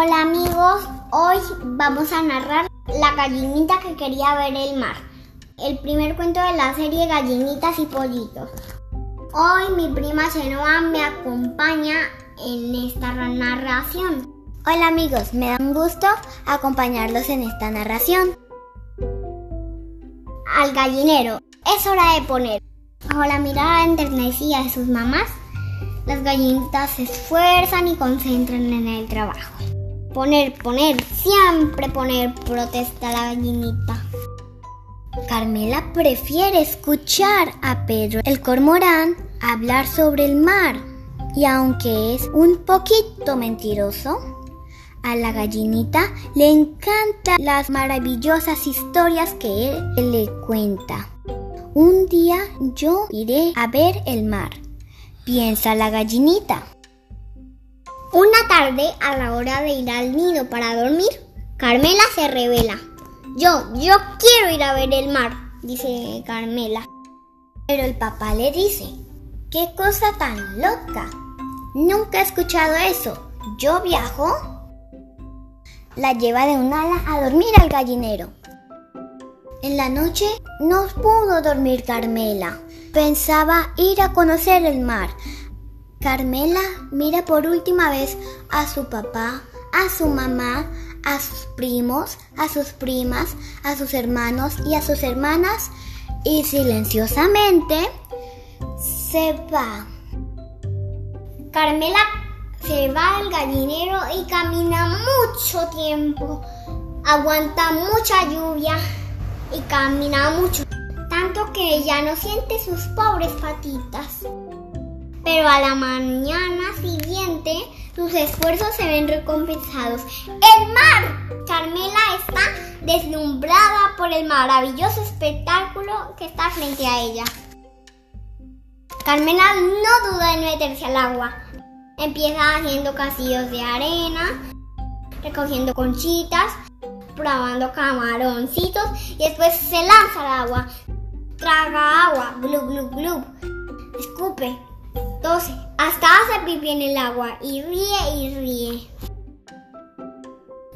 Hola amigos, hoy vamos a narrar La gallinita que quería ver el mar. El primer cuento de la serie Gallinitas y Pollitos. Hoy mi prima Senoa me acompaña en esta narración. Hola amigos, me da un gusto acompañarlos en esta narración. Al gallinero, es hora de poner. Bajo la mirada enternecida de sus mamás, las gallinitas se esfuerzan y concentran en el trabajo. Poner, poner, siempre poner, protesta la gallinita. Carmela prefiere escuchar a Pedro el cormorán hablar sobre el mar. Y aunque es un poquito mentiroso, a la gallinita le encantan las maravillosas historias que él le cuenta. Un día yo iré a ver el mar, piensa la gallinita. Una tarde, a la hora de ir al nido para dormir, Carmela se revela. Yo, yo quiero ir a ver el mar, dice Carmela. Pero el papá le dice, ¿qué cosa tan loca? Nunca he escuchado eso. ¿Yo viajo? La lleva de un ala a dormir al gallinero. En la noche no pudo dormir Carmela. Pensaba ir a conocer el mar, Carmela mira por última vez a su papá, a su mamá, a sus primos, a sus primas, a sus hermanos y a sus hermanas y silenciosamente se va. Carmela se va al gallinero y camina mucho tiempo. Aguanta mucha lluvia y camina mucho, tanto que ya no siente sus pobres patitas. Pero a la mañana siguiente sus esfuerzos se ven recompensados. ¡El mar! Carmela está deslumbrada por el maravilloso espectáculo que está frente a ella. Carmela no duda en meterse al agua. Empieza haciendo castillos de arena, recogiendo conchitas, probando camaroncitos y después se lanza al agua. Traga agua, glub, glub, glub. Escupe, 12. Hasta hace pipí en el agua y ríe y ríe.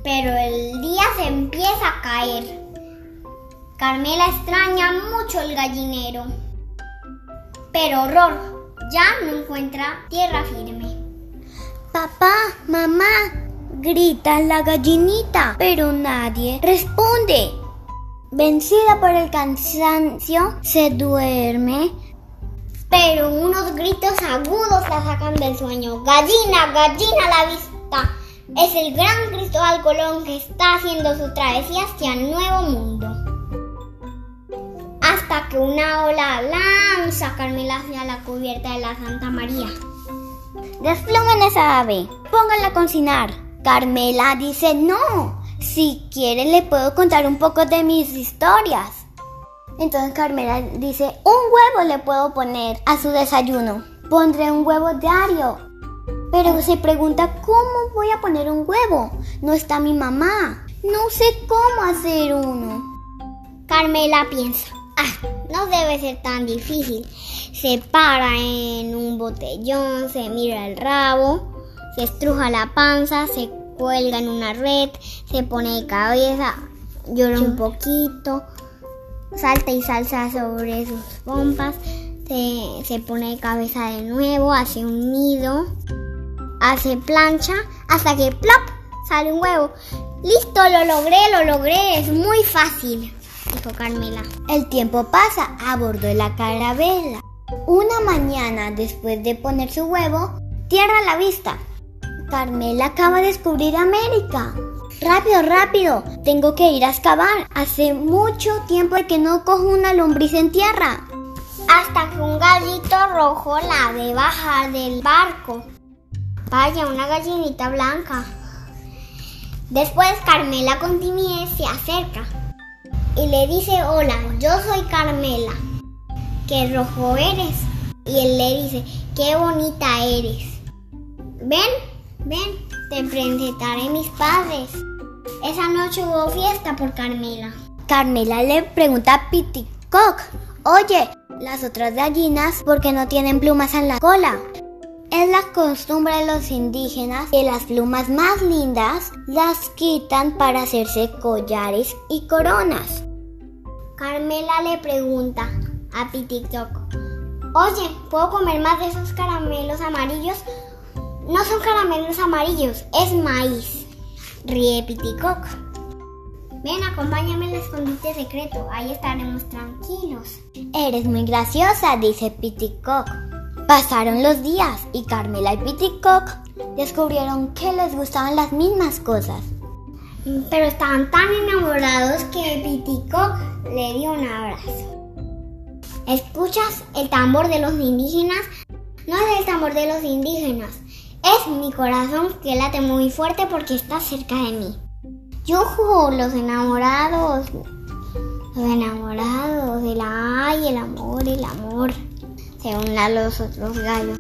Pero el día se empieza a caer. Carmela extraña mucho el gallinero. Pero horror, ya no encuentra tierra firme. Papá, mamá, grita la gallinita, pero nadie responde. Vencida por el cansancio, se duerme pero unos gritos agudos la sacan del sueño. Gallina, gallina a la vista. Es el gran Cristóbal Colón que está haciendo su travesía hacia el nuevo mundo. Hasta que una ola lanza a Carmela hacia la cubierta de la Santa María. Desplumben esa ave, pónganla a cocinar. Carmela dice no. Si quiere le puedo contar un poco de mis historias. Entonces Carmela dice, un huevo le puedo poner a su desayuno. Pondré un huevo diario. Pero se pregunta, ¿cómo voy a poner un huevo? No está mi mamá. No sé cómo hacer uno. Carmela piensa, ah, no debe ser tan difícil. Se para en un botellón, se mira el rabo, se estruja la panza, se cuelga en una red, se pone de cabeza, llora un poquito, salta y salsa sobre sus pompas, se, pone de cabeza de nuevo, hace un nido, hace plancha, hasta que plop sale un huevo. Listo, lo logré, lo logré, es muy fácil, dijo Carmela. El tiempo pasa a bordo de la carabela. Una mañana, después de poner su huevo, tierra a la vista. Carmela acaba de descubrir América. Rápido, rápido. Tengo que ir a excavar. Hace mucho tiempo que no cojo una lombriz en tierra. Hasta que un gallito rojo la ve bajar del barco. Vaya, una gallinita blanca. Después Carmela con timidez se acerca y le dice, hola, yo soy Carmela. ¿Qué rojo eres? Y él le dice, qué bonita eres. Ven, ven, te presentaré mis padres. Esa noche hubo fiesta por Carmela. Carmela le pregunta a Piticock, oye, las otras gallinas, ¿por qué no tienen plumas en la cola? Es la costumbre de los indígenas que las plumas más lindas las quitan para hacerse collares y coronas. Carmela le pregunta a Pitiktok, oye, ¿puedo comer más de esos caramelos amarillos? No son caramelos amarillos, es maíz. Ríe Pitikok. Ven, acompáñame al escondite secreto, ahí estaremos tranquilos. Eres muy graciosa, dice Pitikok. Pasaron los días y Carmela y Pitikok descubrieron que les gustaban las mismas cosas. Pero estaban tan enamorados que Pitikok le dio un abrazo. ¿Escuchas el tambor de los indígenas? No es el tambor de los indígenas, es mi corazón que late muy fuerte porque está cerca de mí. Yuju, los enamorados, los enamorados, el ay, el amor, el amor, se a los otros gallos.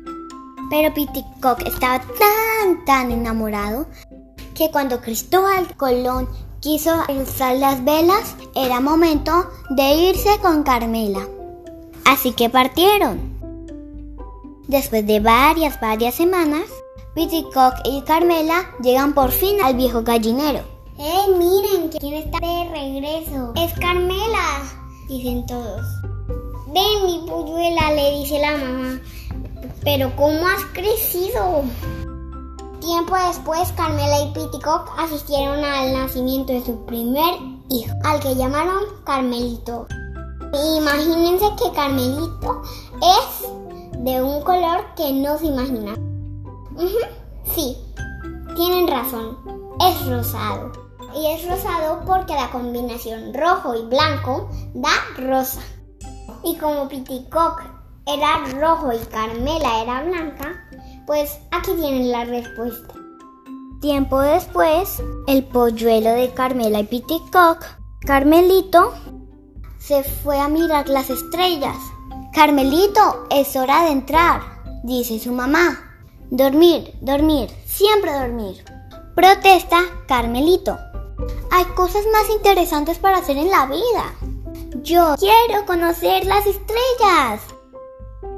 Pero Pitikok estaba tan, tan enamorado que cuando Cristóbal Colón quiso alzar las velas, era momento de irse con Carmela. Así que partieron. Después de varias, varias semanas, Pitikok y Carmela llegan por fin al viejo gallinero. ¡Eh, miren! ¿Quién está de regreso? ¡Es Carmela! Dicen todos. Ven, mi polluela, le dice la mamá. Pero ¿cómo has crecido? Tiempo después, Carmela y Piticock asistieron al nacimiento de su primer hijo, al que llamaron Carmelito. Imagínense que Carmelito es de un color que no se sí, tienen razón, es rosado. Y es rosado porque la combinación rojo y blanco da rosa. Y como Piticock era rojo y Carmela era blanca, pues aquí tienen la respuesta. Tiempo después, el polluelo de Carmela y Piticock, Carmelito, se fue a mirar las estrellas. Carmelito, es hora de entrar, dice su mamá. Dormir, dormir, siempre dormir. Protesta Carmelito. Hay cosas más interesantes para hacer en la vida. Yo quiero conocer las estrellas.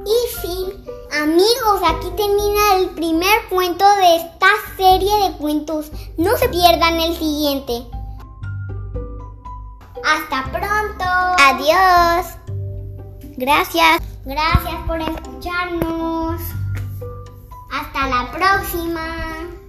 Y fin, amigos, aquí termina el primer cuento de esta serie de cuentos. No se pierdan el siguiente. Hasta pronto. Adiós. Gracias. Gracias por escucharnos. Hasta la próxima.